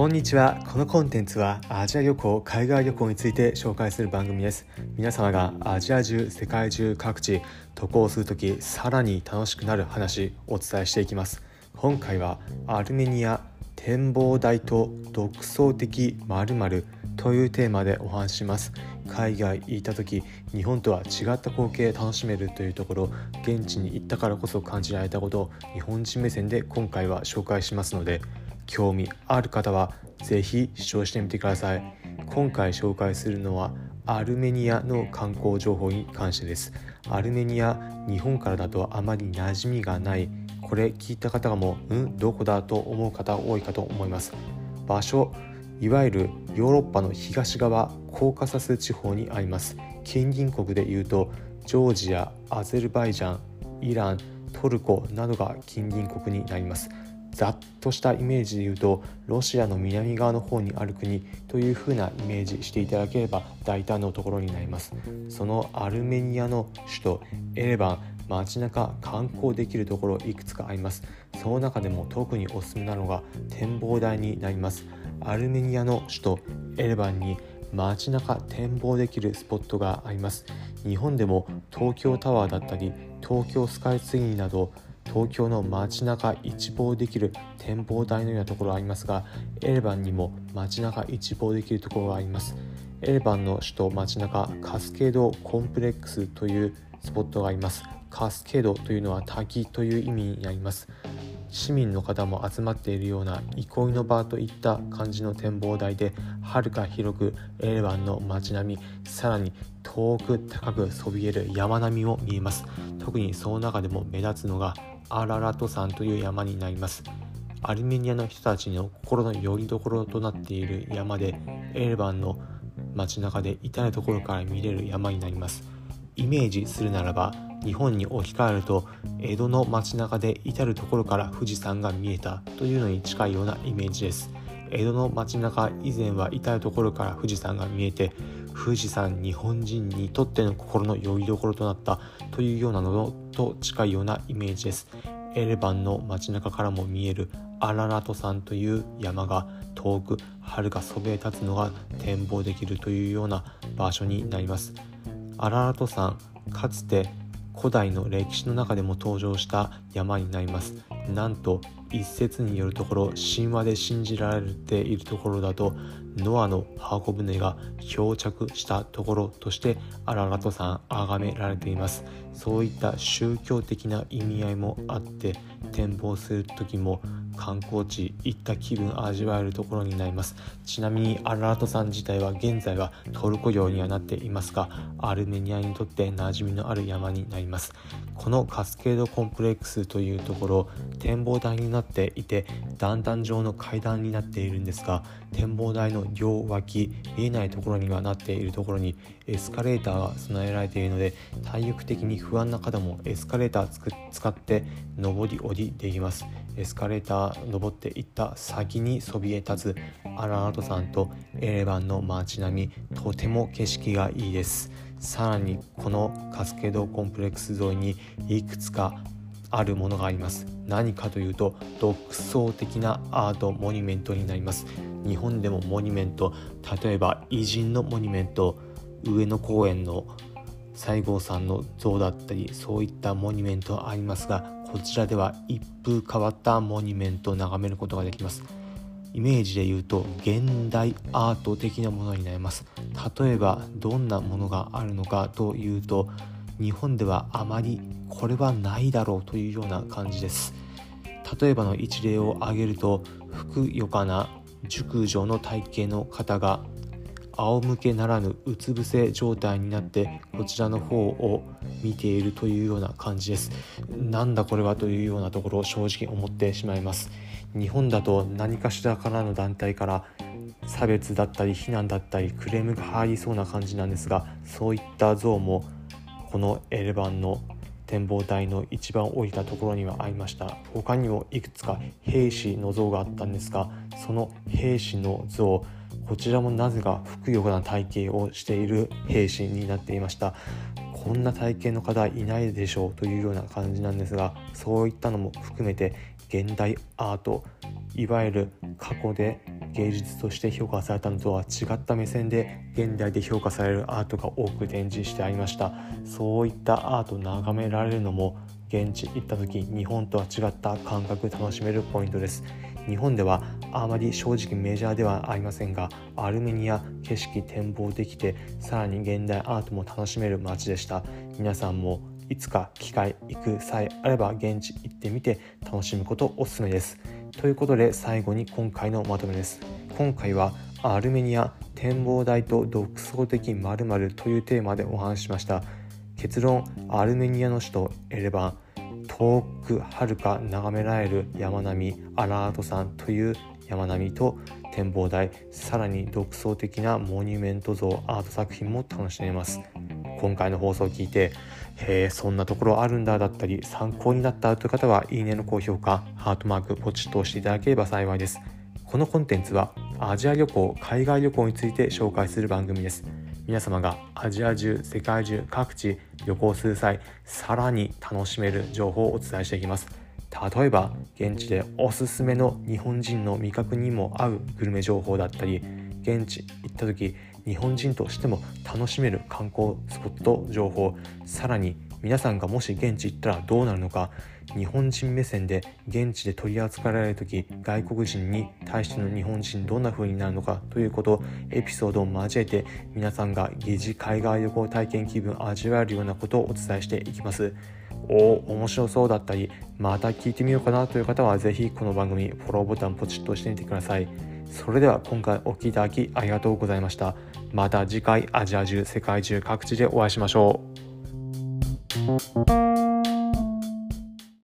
こんにちは。このコンテンツはアジア旅行海外旅行について紹介する番組です。皆様がアジア中世界中各地渡航するときさらに楽しくなる話お伝えしていきます。今回はアルメニア展望台と独創的〇〇というテーマでお話します。海外行った時日本とは違った光景楽しめるというところ現地に行ったからこそ感じられたことを日本人目線で今回は紹介しますので興味ある方は是非視聴してみてください。今回紹介するのはアルメニアの観光情報に関してです。アルメニア日本からだとあまり馴染みがない。これ聞いた方がもうんどこだと思う方多いかと思います。場所いわゆるヨーロッパの東側コーカサス地方にあります。近隣国でいうとジョージアアゼルバイジャンイラントルコなどが近隣国になります。ざっとしたイメージで言うとロシアの南側の方にある国という風なイメージしていただければ大胆のところになります。そのアルメニアの首都エレバン街中観光できるところいくつかあります。その中でも特におすすめなのが展望台になります。アルメニアの首都エレバンに街中展望できるスポットがあります。日本でも東京タワーだったり東京スカイツリーなど東京の街中一望できる展望台のようなところがありますがエレバンにも街中一望できるところがあります。エレバンの首都街中カスケードコンプレックスというスポットがあります。カスケードというのは滝という意味になります。市民の方も集まっているような憩いの場といった感じの展望台ではるか広くエレバンの街並みさらに遠く高くそびえる山並みも見えます。特にその中でも目立つのがアララト山という山になります。アルメニアの人たちの心の拠り所となっている山でエレバンの街中で至る所から見れる山になります。イメージするならば日本に置き換えると江戸の街中で至る所から富士山が見えたというのに近いようなイメージです。江戸の街中以前は至る所から富士山が見えて富士山日本人にとっての心の拠り所となったというようなのと近いようなイメージです。エレバンの街中からも見えるアララト山という山が遠く遥かそびえ立つのが展望できるというような場所になります。アララト山かつて古代の歴史の中でも登場した山になります。なんと一説によるところ神話で信じられているところだとノアの箱舟が漂着したところとしてアララト山崇められています。そういった宗教的な意味合いもあって展望する時も観光地行った気分味わえるところになります。ちなみにアララト山自体は現在はトルコ領にはなっていますがアルメニアにとって馴染みのある山になります。このカスケードコンプレックスというところ展望台になっていて段々状の階段になっているんですが展望台の両脇見えないところにはなっているところにエスカレーターが備えられているので体力的に不安な方もエスカレーター使って上り下りできます。エスカレーター登っていった先にそびえ立つ。アララト山とエレバンの街並みとても景色がいいです。さらにこのカスケードコンプレックス沿いにいくつかあるものがあります。何かというと独創的なアートモニュメントになります。日本でもモニュメント例えば偉人のモニュメント上野公園の西郷さんの像だったりそういったモニュメントありますがこちらでは一風変わったモニュメントを眺めることができます。イメージで言うと現代アート的なものになります。例えばどんなものがあるのかというと日本ではあまりこれはないだろうというような感じです。例えばの一例を挙げるとふくよかな熟女の体型の方が仰向けならぬうつ伏せ状態になってこちらの方を見ているというような感じです。なんだこれはというようなところを正直思ってしまいます。日本だと何かしらからの団体から差別だったり非難だったりクレームが入りそうな感じなんですがそういった像もこのエレバンの展望台の一番降りたところにはありました。他にもいくつか兵士の像があったんですがその兵士の像こちらもなぜかふくよかな体型をしている兵士になっていました。こんな体験の方いないでしょうというような感じなんですがそういったのも含めて現代アートいわゆる過去で芸術として評価されたのとは違った目線で現代で評価されるアートが多く展示してありました。そういったアートを眺められるのも現地行った時日本とは違った感覚楽しめるポイントです。日本ではあまり正直メジャーではありませんがアルメニア景色展望できてさらに現代アートも楽しめる街でした。皆さんもいつか機会行く際あれば現地行ってみて楽しむことおすすめです。ということで最後に今回のまとめです。今回はアルメニア展望台と独創的〇〇というテーマでお話ししました。結論アルメニアの首都エレバン。遠く遥か眺められる山並みアラート山という山並みと展望台さらに独創的なモニュメント像アート作品も楽しめます。今回の放送を聞いてへえそんなところあるんだだったり参考になったという方はいいねの高評価ハートマークポチッと押していただければ幸いです。このコンテンツはアジア旅行海外旅行について紹介する番組です。皆様がアジア中世界中各地旅行する際さらに楽しめる情報をお伝えしていきます。例えば現地でおすすめの日本人の味覚にも合うグルメ情報だったり現地行った時日本人としても楽しめる観光スポット情報さらに皆さんがもし現地行ったらどうなるのか日本人目線で現地で取り扱われる時外国人に対しての日本人どんな風になるのかということエピソードを交えて皆さんが疑似海外旅行体験気分を味わえるようなことをお伝えしていきます。お面白そうだったりまた聞いてみようかなという方は是非この番組フォローボタンポチッと押してみてください。それでは今回お聴きいただきありがとうございました。また次回アジア中世界中各地でお会いしましょう。